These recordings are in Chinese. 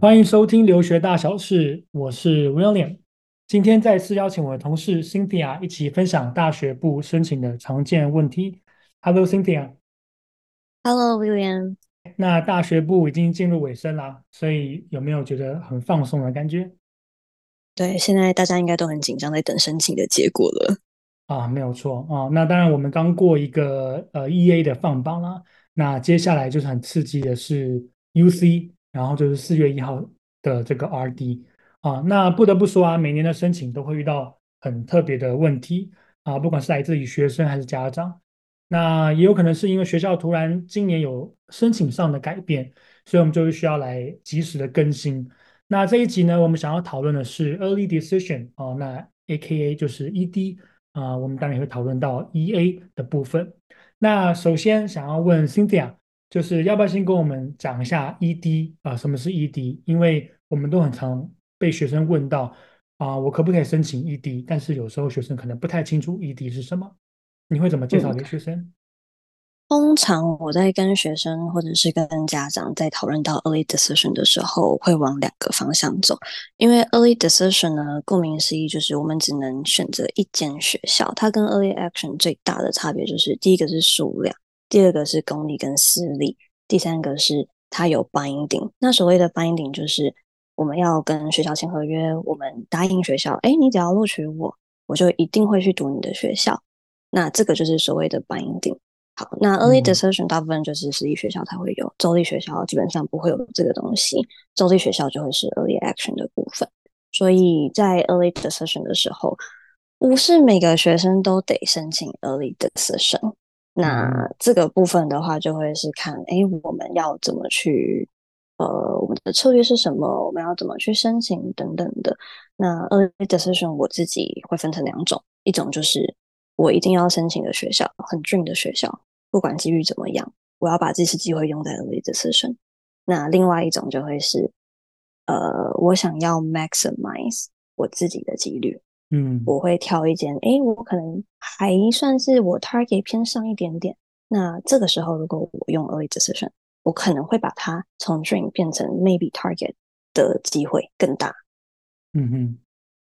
欢迎收听留学大小事，我是 William。今天再次邀请我的同事 Cynthia 一起分享大学部申请的常见问题。Hello，Cynthia。Hello，William。那大学部已经进入尾声啦，所以有没有觉得很放松的感觉？对，现在大家应该都很紧张，在等申请的结果了。啊，没有错啊。那当然，我们刚过一个呃 EA 的放榜啦，那接下来就是很刺激的是 UC。然后就是四月一号的这个 RD 啊，那不得不说啊，每年的申请都会遇到很特别的问题啊，不管是来自于学生还是家长，那也有可能是因为学校突然今年有申请上的改变，所以我们就需要来及时的更新。那这一集呢，我们想要讨论的是 Early Decision 啊，那 AKA 就是 ED 啊，我们当然也会讨论到 EA 的部分。那首先想要问 Cynthia。就是要不要先跟我们讲一下 ED 啊？什么是 ED？因为我们都很常被学生问到啊，我可不可以申请 ED？但是有时候学生可能不太清楚 ED 是什么，你会怎么介绍给学生？嗯，通常我在跟学生或者是跟家长在讨论到 early decision 的时候，会往两个方向走。因为 early decision 呢，顾名思义就是我们只能选择一间学校，它跟 early action 最大的差别就是第一个是数量。第二个是公立跟私立，第三个是它有 binding。那所谓的 binding 就是我们要跟学校签合约，我们答应学校，哎，你只要录取我，我就一定会去读你的学校。那这个就是所谓的 binding。好，那 early decision 大部分就是私立学校才会有，州立学校基本上不会有这个东西，州立学校就会是 early action 的部分。所以在 early decision 的时候，不是每个学生都得申请 early decision。那这个部分的话，就会是看，哎，我们要怎么去，呃，我们的策略是什么？我们要怎么去申请等等的。那 early decision 我自己会分成两种，一种就是我一定要申请的学校，很 dream 的学校，不管机遇怎么样，我要把这次机会用在 early decision。那另外一种就会是，呃，我想要 maximize 我自己的几率。嗯，我会挑一间，诶，我可能还算是我 target 偏上一点点。那这个时候，如果我用 early decision，我可能会把它从 dream 变成 maybe target 的机会更大。嗯哼，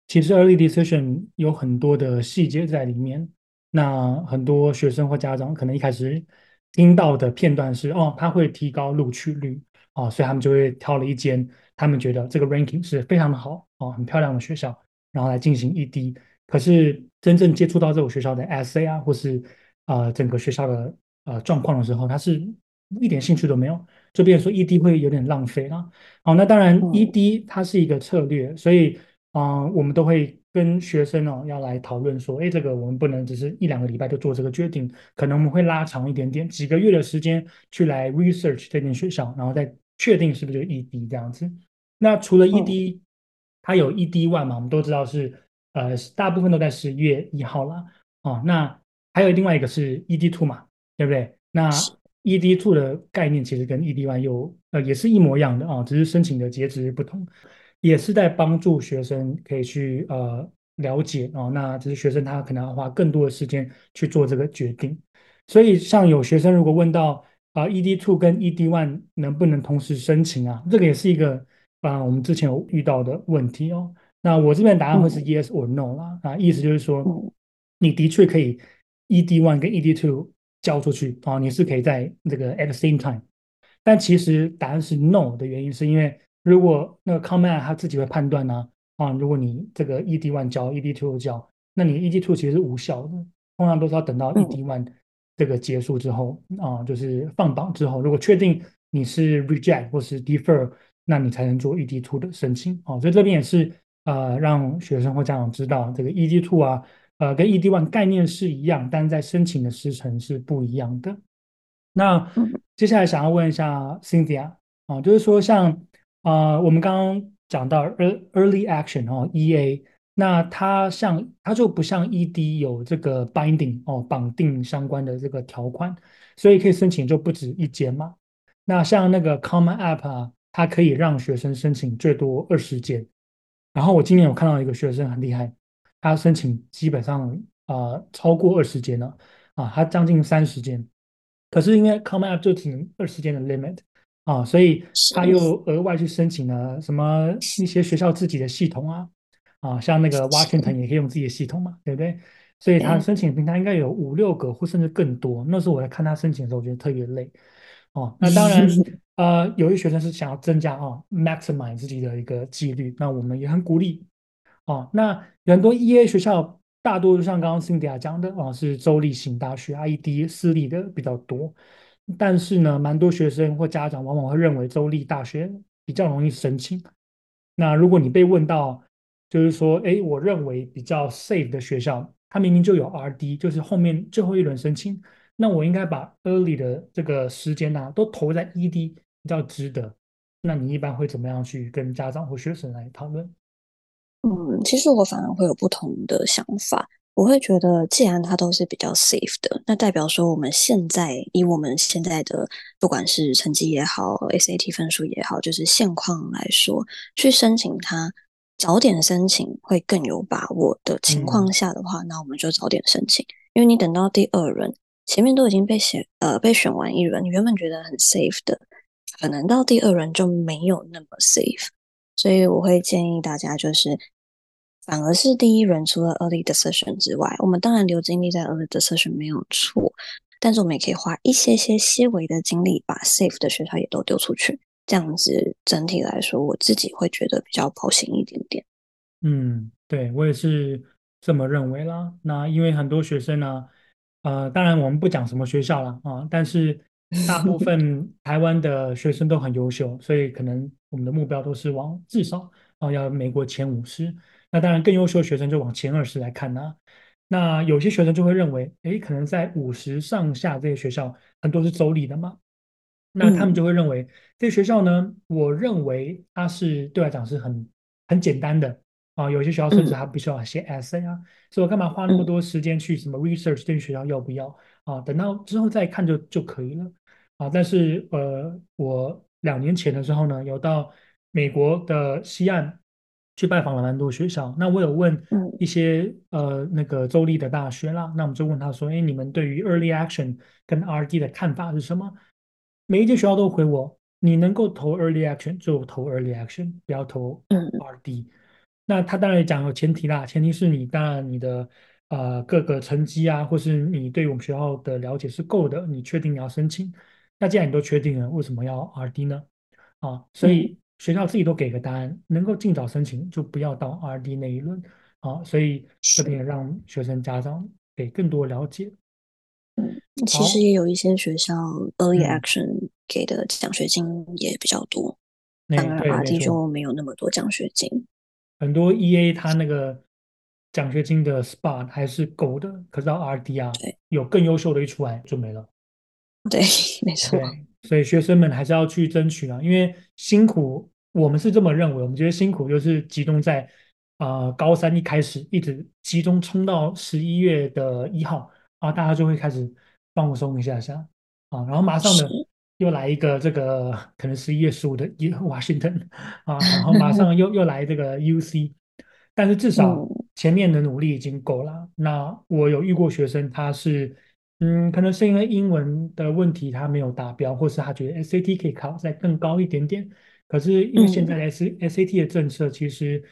其实 early decision 有很多的细节在里面。那很多学生或家长可能一开始听到的片段是，哦，他会提高录取率，哦，所以他们就会挑了一间他们觉得这个 ranking 是非常的好，哦，很漂亮的学校。然后来进行 ED，可是真正接触到这种学校的 essay 啊，或是呃整个学校的呃状况的时候，他是一点兴趣都没有，就变成说 ED 会有点浪费了。好，那当然 ED 它是一个策略，嗯、所以啊、呃，我们都会跟学生哦要来讨论说，哎，这个我们不能只是一两个礼拜就做这个决定，可能我们会拉长一点点，几个月的时间去来 research 这间学校，然后再确定是不是就 ED 这样子。那除了 ED，、嗯它有 ED one 嘛，我们都知道是呃大部分都在十一月一号了哦。那还有另外一个是 ED two 嘛，对不对？那 ED two 的概念其实跟 ED one 有呃也是一模一样的啊、哦，只是申请的截止不同，也是在帮助学生可以去呃了解哦。那只是学生他可能要花更多的时间去做这个决定。所以像有学生如果问到啊、呃、ED two 跟 ED one 能不能同时申请啊？这个也是一个。啊，我们之前有遇到的问题哦。那我这边答案会是 yes or no 啦。啊，意思就是说，你的确可以 ED one 跟 ED two 交出去啊，你是可以在这个 at the same time。但其实答案是 no 的原因，是因为如果那个 Common App 他自己会判断呢，啊，如果你这个 ED one 交 ED two 交，那你 ED two 其实是无效的，通常都是要等到 ED one 这个结束之后啊，就是放榜之后，如果确定你是 reject 或是 defer。那你才能做 ED two 的申请哦，所以这边也是呃让学生或家长知道这个 ED two 啊，呃跟 ED one 概念是一样，但是在申请的时程是不一样的。那接下来想要问一下 Cynthia 啊，就是说像啊、我们刚刚讲到 Early Action 哦 EA，那它像它就不像 ED 有这个 binding 哦绑定相关的这个条款，所以可以申请就不止一间嘛。那像那个 Common App 啊。它可以让学生申请最多二十间。然后我今年有看到一个学生很厉害，他申请基本上啊、超过二十间了啊，他将近三十间。可是因为 Common App 就只能二十间的 limit 啊，所以他又额外去申请了什么一些学校自己的系统啊啊，像那个 Washington 也可以用自己的系统嘛，对不对？所以他申请平台应该有五六个或甚至更多。那时候我在看他申请的时候，我觉得特别累哦。那当然，呃，有些学生是想要增加啊、哦、maximize 自己的一个几率，那我们也很鼓励哦。那很多 EA 学校，大多就像刚刚 Cynthia 讲的啊、哦，是州立型大学，IED 私立的比较多。但是呢，蛮多学生或家长往往会认为州立大学比较容易申请。那如果你被问到，就是说，哎，我认为比较 safe 的学校。它明明就有 RD，就是后面最后一轮申请，那我应该把 early 的这个时间呢、啊，都投在 ED 比较值得。那你一般会怎么样去跟家长或学生来讨论？嗯，其实我反而会有不同的想法。我会觉得，既然它都是比较 safe 的，那代表说我们现在以我们现在的不管是成绩也好，SAT 分数也好，就是现况来说，去申请它。早点申请会更有把握的情况下的话，嗯、那我们就早点申请，因为你等到第二轮，前面都已经被选呃被选完一轮，你原本觉得很 safe 的，可能到第二轮就没有那么 safe，所以我会建议大家就是，反而是第一轮除了 early decision 之外，我们当然留精力在 early decision 没有错，但是我们也可以花一些些些微的精力，把 safe 的学校也都丢出去。这样子整体来说，我自己会觉得比较保险一点点。嗯，对，我也是这么认为啦。那因为很多学生呢，呃，当然我们不讲什么学校了啊，但是大部 分台湾的学生都很优秀，所以可能我们的目标都是往至少啊要美国前五十。那当然更优秀的学生就往前二十来看呢。那有些学生就会认为，诶，可能在五十上下这些学校很多是州立的嘛。那他们就会认为，这些学校呢，我认为它是对我来讲是很很简单的啊。有些学校甚至还不需要写 essay 啊，所以我干嘛花那么多时间去什么 research 这些学校要不要啊？等到之后再看就就可以了啊。但是呃，我两年前的时候呢，有到美国的西岸去拜访了蛮多学校。那我有问一些呃那个州立的大学啦，那我们就问他说，哎，你们对于 early action 跟 RD 的看法是什么？每一间学校都回我，你能够投 early action 就投 early action，不要投 RD。那他当然也讲有前提啦，前提是你当然你的呃各个成绩啊，或是你对我们学校的了解是够的，你确定你要申请。那既然你都确定了，为什么要 RD 呢？啊，所以学校自己都给个答案，能够尽早申请就不要到 RD 那一轮啊。所以这边也让学生家长给更多了解。其实也有一些学校 early action 给的奖学金也比较多，当然 RD 就没有那么多奖学金。很多 EA 它那个奖学金的 spot 还是够的，可是到 RD 啊，有更优秀的一出来就没了。对，没错。所以学生们还是要去争取啊，因为辛苦，我们是这么认为，我们觉得辛苦就是集中在啊、呃、高三一开始，一直集中冲到十一月的一号啊，大家就会开始。放松一下下啊，然后马上呢又来一个这个可能十一月十五的 Washington 啊，然后马上又又来这个 UC，但是至少前面的努力已经够了。那我有遇过学生，他是嗯，可能是因为英文的问题他没有达标，或是他觉得 SAT 可以考再更高一点点。可是因为现在的 S SAT 的政策其实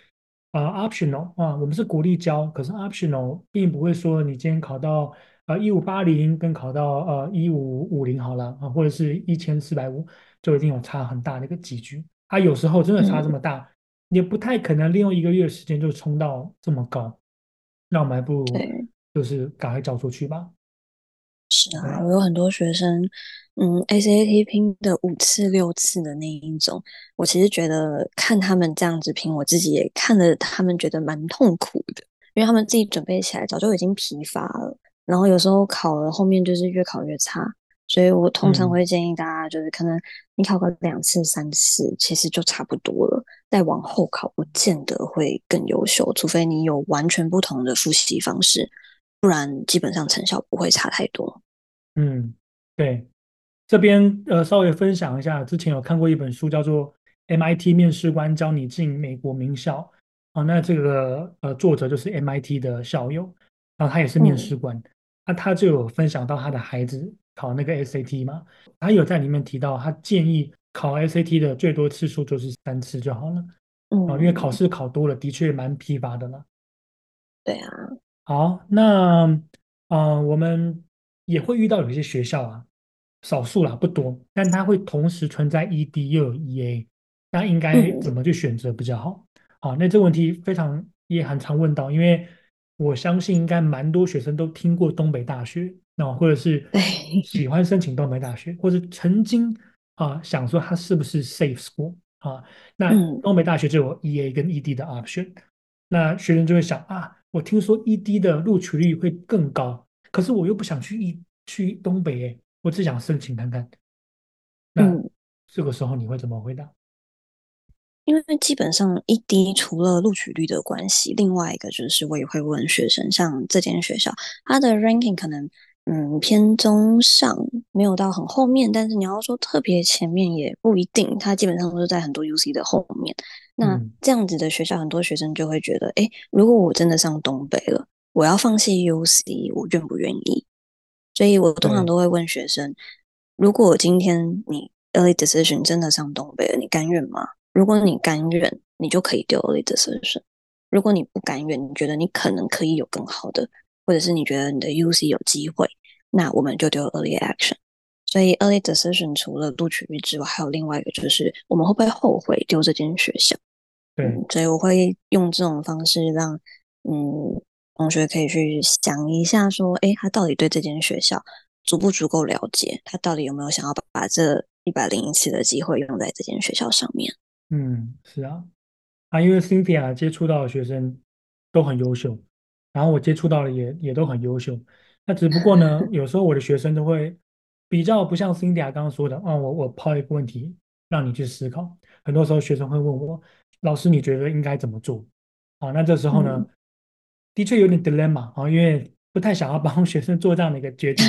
啊 optional 啊，我们是鼓励教，可是 optional 并不会说你今天考到。呃，一五八零跟考到呃一五五零好了啊，或者是一千四百五，就一定有差很大的一个几距。啊，有时候真的差这么大，嗯、也不太可能利用一个月的时间就冲到这么高。那我们还不如就是赶快交出去吧。是啊，我有很多学生，嗯，SAT 拼的五次六次的那一种，我其实觉得看他们这样子拼，我自己也看了，他们觉得蛮痛苦的，因为他们自己准备起来早就已经疲乏了。然后有时候考了后面就是越考越差，所以我通常会建议大家就是可能你考个两次三次其实就差不多了，再往后考不见得会更优秀，除非你有完全不同的复习方式，不然基本上成效不会差太多。嗯，对，这边呃稍微分享一下，之前有看过一本书叫做《MIT 面试官教你进美国名校啊。那这个呃作者就是 MIT 的校友，然后他也是面试官，那、嗯啊、他就有分享到他的孩子考那个 SAT 嘛，他有在里面提到，他建议考 SAT 的最多次数就是三次就好了，嗯，因为考试考多了的确蛮疲乏的了。对啊，好，那呃我们也会遇到有一些学校啊。少数啦，不多，但它会同时存在 ED 又有 EA，那应该怎么去选择比较好？好，那这个问题非常也很常问到，因为我相信应该蛮多学生都听过东北大学，那或者是喜欢申请东北大学，或者曾经啊想说它是不是 safe school 啊？那东北大学就有 EA 跟 ED 的 option，那学生就会想啊，我听说 ED 的录取率会更高，可是我又不想去一去东北哎。我只想申请看看，那这个时候你会怎么回答？嗯，因为基本上一 D 除了录取率的关系，另外一个就是我也会问学生，像这间学校，它的 ranking 可能嗯偏中上，没有到很后面，但是你要说特别前面也不一定，它基本上都是在很多 UC 的后面。那这样子的学校，很多学生就会觉得，哎，如果我真的上东北了，我要放弃 UC，我愿不愿意？所以我通常都会问学生：如果今天你 early decision 真的上东北了，你甘愿吗？如果你甘愿，你就可以丢 early decision；如果你不甘愿，你觉得你可能可以有更好的，或者是你觉得你的 UC 有机会，那我们就丢 early action。所以 early decision 除了录取率之外，还有另外一个就是我们会不会后悔丢这间学校？对、嗯，所以我会用这种方式让嗯。同学可以去想一下，说，哎，他到底对这间学校足不足够了解？他到底有没有想要把把这一百零一次的机会用在这间学校上面？嗯，是啊，啊，因为 Cynthia 接触到的学生都很优秀，然后我接触到了也也都很优秀。那只不过呢，有时候我的学生都会比较不像 Cynthia 刚刚说的，啊，我我抛一个问题让你去思考。很多时候学生会问我，老师你觉得应该怎么做？啊，那这时候呢？嗯的确有点 dilemma 啊，因为不太想要帮 学生做这样的一个决定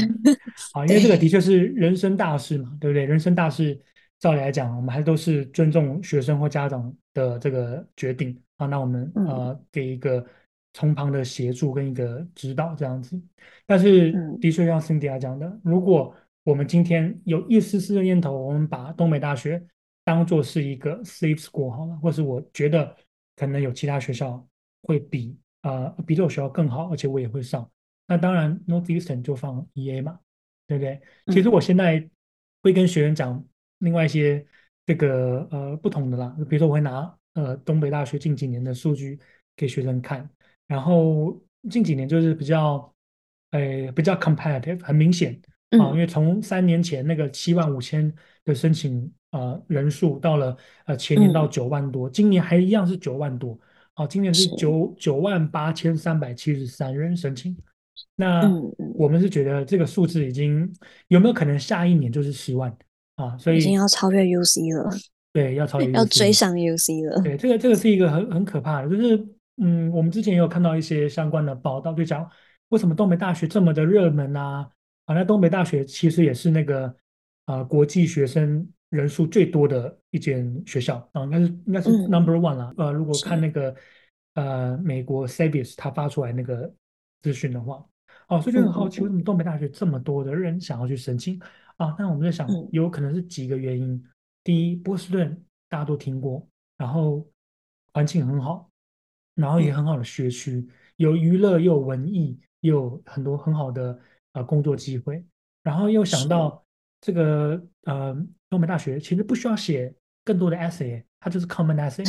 啊，因为这个的确是人生大事嘛，对不对？人生大事，照理来讲，我们还都是尊重学生或家长的这个决定啊。那我们呃给一个从旁的协助跟一个指导这样子。但是的确像 Cynthia 讲的，如果我们今天有一丝丝的念头，我们把东北大学当做是一个 safe school 好了，或是我觉得可能有其他学校会比。啊、呃，比这所学校更好，而且我也会上。那当然，Northeastern 就放 EA 嘛，对不对？其实我现在会跟学员讲另外一些这个呃不同的啦，比如说我会拿呃东北大学近几年的数据给学生看，然后近几年就是比较呃比较 competitive，很明显。啊、呃，因为从三年前那个七万五千的申请呃人数到了呃前年到九万多，今年还一样是九万多。好，今年是九九万八千三百七十三人申请，那我们是觉得这个数字已经有没有可能下一年就是十万？啊？所以已经要超越 UC 了，对，要超越 UC 要追上 UC 了。对，这个这个是一个很很可怕的，就是嗯，我们之前也有看到一些相关的报道，就讲为什么东北大学这么的热门啊？啊，那东北大学其实也是那个啊、呃、国际学生。人数最多的一间学校啊，应该是应该是 number one 啦。嗯、呃，如果看那个呃美国 Sabis 他发出来那个资讯的话，哦，所以就很好奇，为什么东北大学这么多的人想要去申请啊？那我们在想，有可能是几个原因。第一，波士顿大家都听过，然后环境很好，然后也很好的学区，有娱乐又有文艺，又有很多很好的呃工作机会，然后又想到这个呃。东北大学其实不需要写更多的 essay，它就是 common essay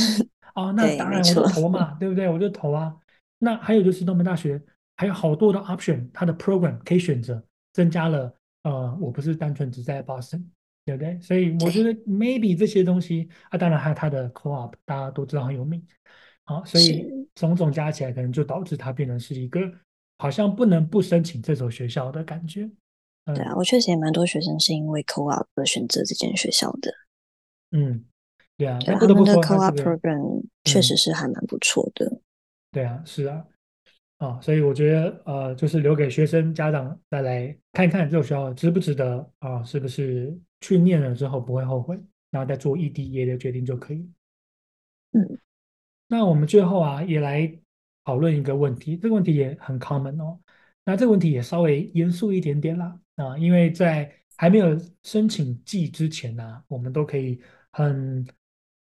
啊、哦，那当然我就投嘛，对不对？我就投啊。那还有就是东北大学还有好多的 option，它的 program 可以选择，增加了呃，我不是单纯只在 Boston，对不对？所以我觉得 maybe 这些东西啊，当然还有它的 co-op，大家都知道很有名。好、哦，所以种种加起来，可能就导致他变成是一个好像不能不申请这所学校的感觉。对啊，我确实也蛮多学生是因为 co-op 而选择这间学校的。嗯，对啊，对他们的 co-op program 确实是还蛮不错的。嗯。对啊，是啊，啊，所以我觉得呃，就是留给学生家长再来看一看这所学校值不值得啊，是不是去念了之后不会后悔然后再做异地业的决定就可以。嗯，那我们最后啊，也来讨论一个问题，这个问题也很 common 哦。那这个问题也稍微严肃一点点啦啊，因为在还没有申请季之前呢、我们都可以很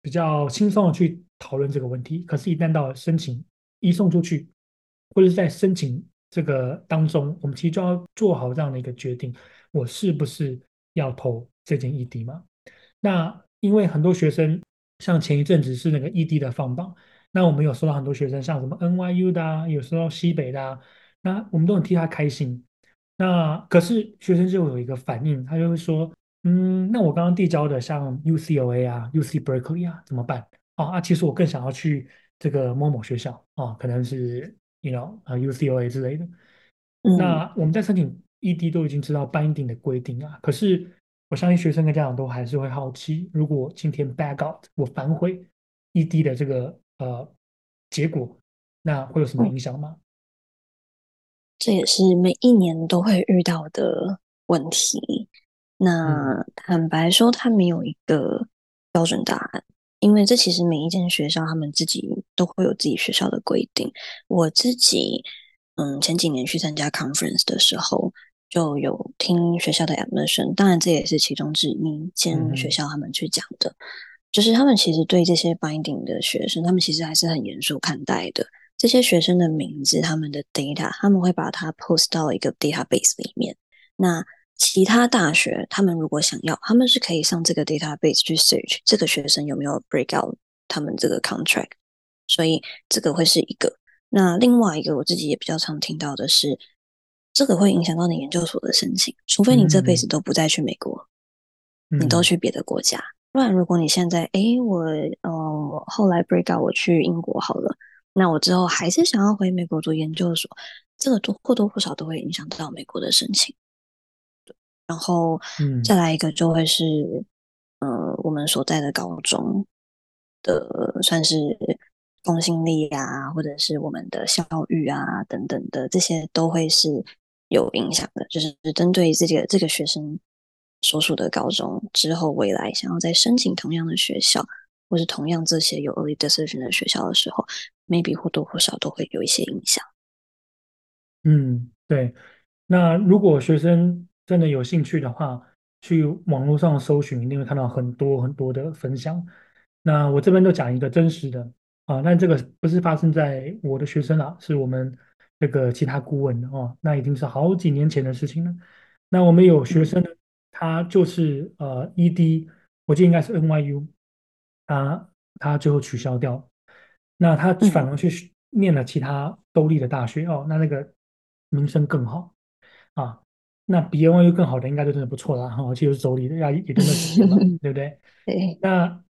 比较轻松的去讨论这个问题。可是，一旦到了申请移送出去，或者是在申请这个当中，我们其实就要做好这样的一个决定：我是不是要投这件异地嘛？那因为很多学生，像前一阵子是那个异地的放榜，那我们有收到很多学生，像什么 NYU 的啊，有收到西北的啊，那我们都很替他开心。那可是学生就有一个反应，他就会说，嗯，那我刚刚递交的像 UCLA 啊、UC Berkeley 啊怎么办？哦啊，其实我更想要去这个某某学校哦，可能是 you know 啊 UCLA 之类的。嗯、那我们在申请 ED 都已经知道 binding 的规定啊，可是我相信学生跟家长都还是会好奇，如果今天 back out 我反悔 ED 的这个呃结果，那会有什么影响吗？这也是每一年都会遇到的问题。那坦白说，它没有一个标准答案，因为这其实每一间学校他们自己都会有自己学校的规定。我自己，嗯，前几年去参加 conference 的时候，就有听学校的 admission，当然这也是其中之一间学校他们去讲的，嗯、就是他们其实对这些 binding 的学生，他们其实还是很严肃看待的。这些学生的名字，他们的 data，他们会把它 post 到一个 database 里面。那其他大学，他们如果想要，他们是可以上这个 database 去 search 这个学生有没有 break out 他们这个 contract。所以这个会是一个。那另外一个，我自己也比较常听到的是，这个会影响到你研究所的申请，除非你这辈子都不再去美国，嗯、你都去别的国家。不然，如果你现在，诶，我，呃，后来 break out，我去英国好了。那我之后还是想要回美国读研究所，这个都或多或少都会影响到美国的申请。然后，再来一个就会是，嗯、呃，我们所在的高中的算是公信力啊，或者是我们的校誉啊等等的，这些都会是有影响的。就是针对这个这个学生所属的高中之后未来想要再申请同样的学校，或是同样这些有 early decision 的学校的时候。maybe 或多或少都会有一些影响。嗯，对。那如果学生真的有兴趣的话，去网络上搜寻，一定会看到很多很多的分享。那我这边就讲一个真实的啊，但这个不是发生在我的学生啊，是我们这个其他顾问哦。那已经是好几年前的事情了。那我们有学生呢，他就是呃 ED，我记得应该是 NYU，他他最后取消掉。那他反而去念了其他州立的大学哦，那那个名声更好啊。那比 NYU 更好的应该就真的不错了哈，而且又是州立的，要也真的是对不对？对。那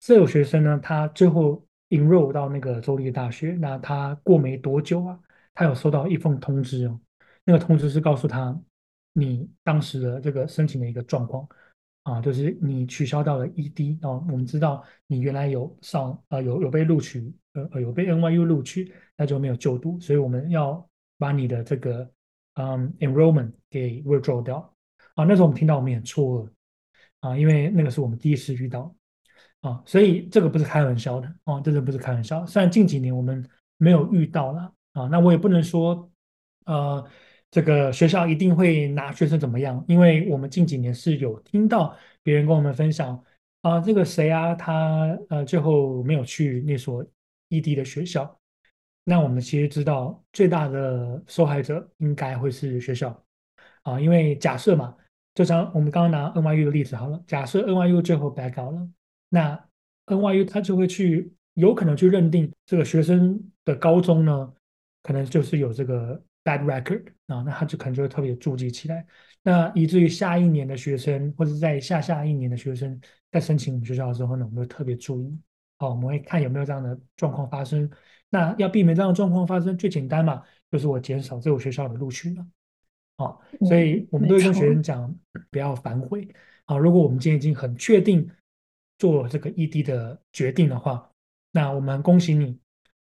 这有学生呢，他最后 enroll 到那个州立的大学，那他过没多久啊，他有收到一封通知哦，那个通知是告诉他你当时的这个申请的一个状况。啊，就是你取消到了 ED 啊，我们知道你原来有上呃有有被录取，呃有被 NYU 录取，那就没有就读，所以我们要把你的这个嗯 enrollment 给 withdraw 掉啊。那时候我们听到我们也错愕啊，因为那个是我们第一次遇到啊，所以这个不是开玩笑的啊，真的不是开玩笑。虽然近几年我们没有遇到了啊，那我也不能说呃。这个学校一定会拿学生怎么样？因为我们近几年是有听到别人跟我们分享啊，这个谁啊，他呃最后没有去那所异地的学校。那我们其实知道最大的受害者应该会是学校啊，因为假设嘛，就像我们刚刚拿 NYU 的例子好了，假设 NYU 最后白搞了，那 NYU 他就会去有可能去认定这个学生的高中呢，可能就是有这个。Bad record 啊，那他就可能就会特别注记起来，那以至于下一年的学生或者在下下一年的学生在申请我们学校的时候呢，我们会特别注意，好，我们会看有没有这样的状况发生。那要避免这样的状况发生，最简单嘛，就是我减少这个学校的录取了，啊，所以我们都会跟学生讲，不要反悔啊。如果我们今天已经很确定做这个异地的决定的话，那我们恭喜你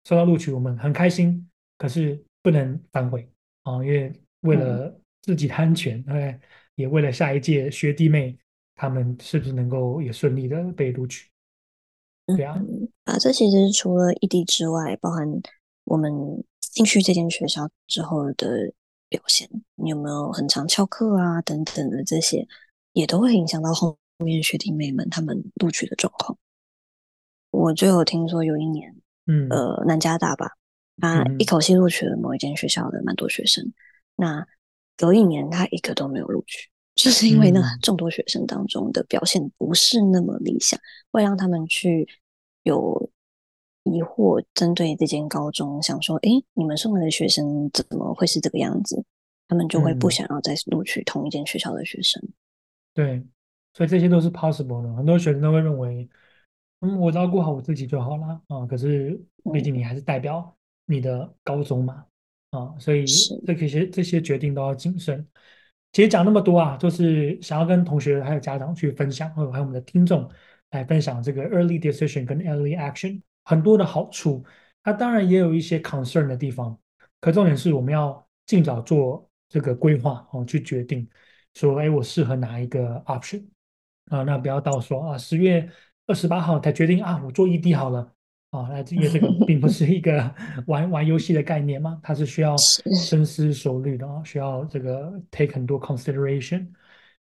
收到录取，我们很开心。可是。不能反悔啊！因为为了自己的安全，对、嗯，也为了下一届学弟妹他们是不是能够也顺利的被录取？对啊，嗯，啊，这其实除了异地之外，包含我们进去这间学校之后的表现，你有没有很常翘课啊等等的这些，也都会影响到后面学弟妹们他们录取的状况。我就有听说有一年，嗯，呃，南加大吧，他一口气录取了某一间学校的蛮多学生，嗯、那隔一年他一个都没有录取。就是 因为呢，众多学生当中的表现不是那么理想，会让他们去有疑惑，针对这间高中想说：“诶，你们送来的学生怎么会是这个样子？”他们就会不想要再录取同一间学校的学生。嗯、对，所以这些都是 possible 的。很多学生都会认为：“嗯，我照顾好我自己就好了啊。”可是毕竟你还是代表你的高中嘛，啊，所以这些这些决定都要谨慎。其实讲那么多啊，就是想要跟同学还有家长去分享，还有我们的听众来分享这个 early decision 跟 early action 很多的好处。它当然也有一些 concern 的地方，可重点是我们要尽早做这个规划哦，去决定说，哎，我适合哪一个 option 啊？那不要到说啊，十月二十八号才决定啊，我做 ED 好了。啊，那因为这个并不是一个 玩玩游戏的概念嘛，它是需要深思熟虑的啊，需要这个 take 很多 consideration，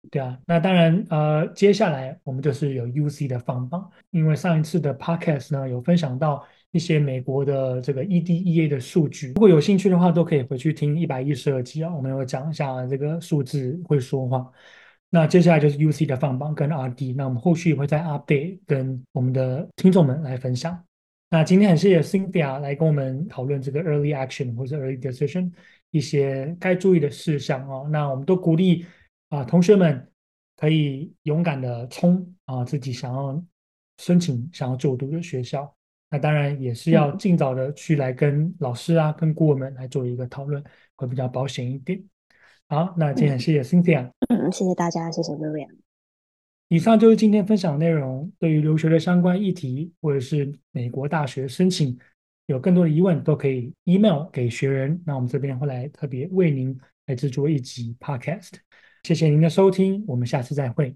对啊。那当然，呃，接下来我们就是有 UC 的放榜，因为上一次的 podcast 呢有分享到一些美国的这个 EDEA 的数据，如果有兴趣的话，都可以回去听一百一十二集啊，我们有讲一下这个数字会说话。那接下来就是 UC 的放榜跟 RD，那我们后续也会再 update 跟我们的听众们来分享。那今天很谢谢 Cynthia 来跟我们讨论这个 early action 或者 early decision 一些该注意的事项哦。那我们都鼓励啊同学们可以勇敢的冲啊自己想要申请想要就读的学校。那当然也是要尽早的去来跟老师啊、跟顾问们来做一个讨论，会比较保险一点。好，那今天很谢谢 Cynthia，嗯，谢谢大家，谢谢 William。以上就是今天分享的内容。对于留学的相关议题，或者是美国大学申请有更多的疑问，都可以 email 给学人。那我们这边会来特别为您来制作一集 podcast。谢谢您的收听，我们下次再会。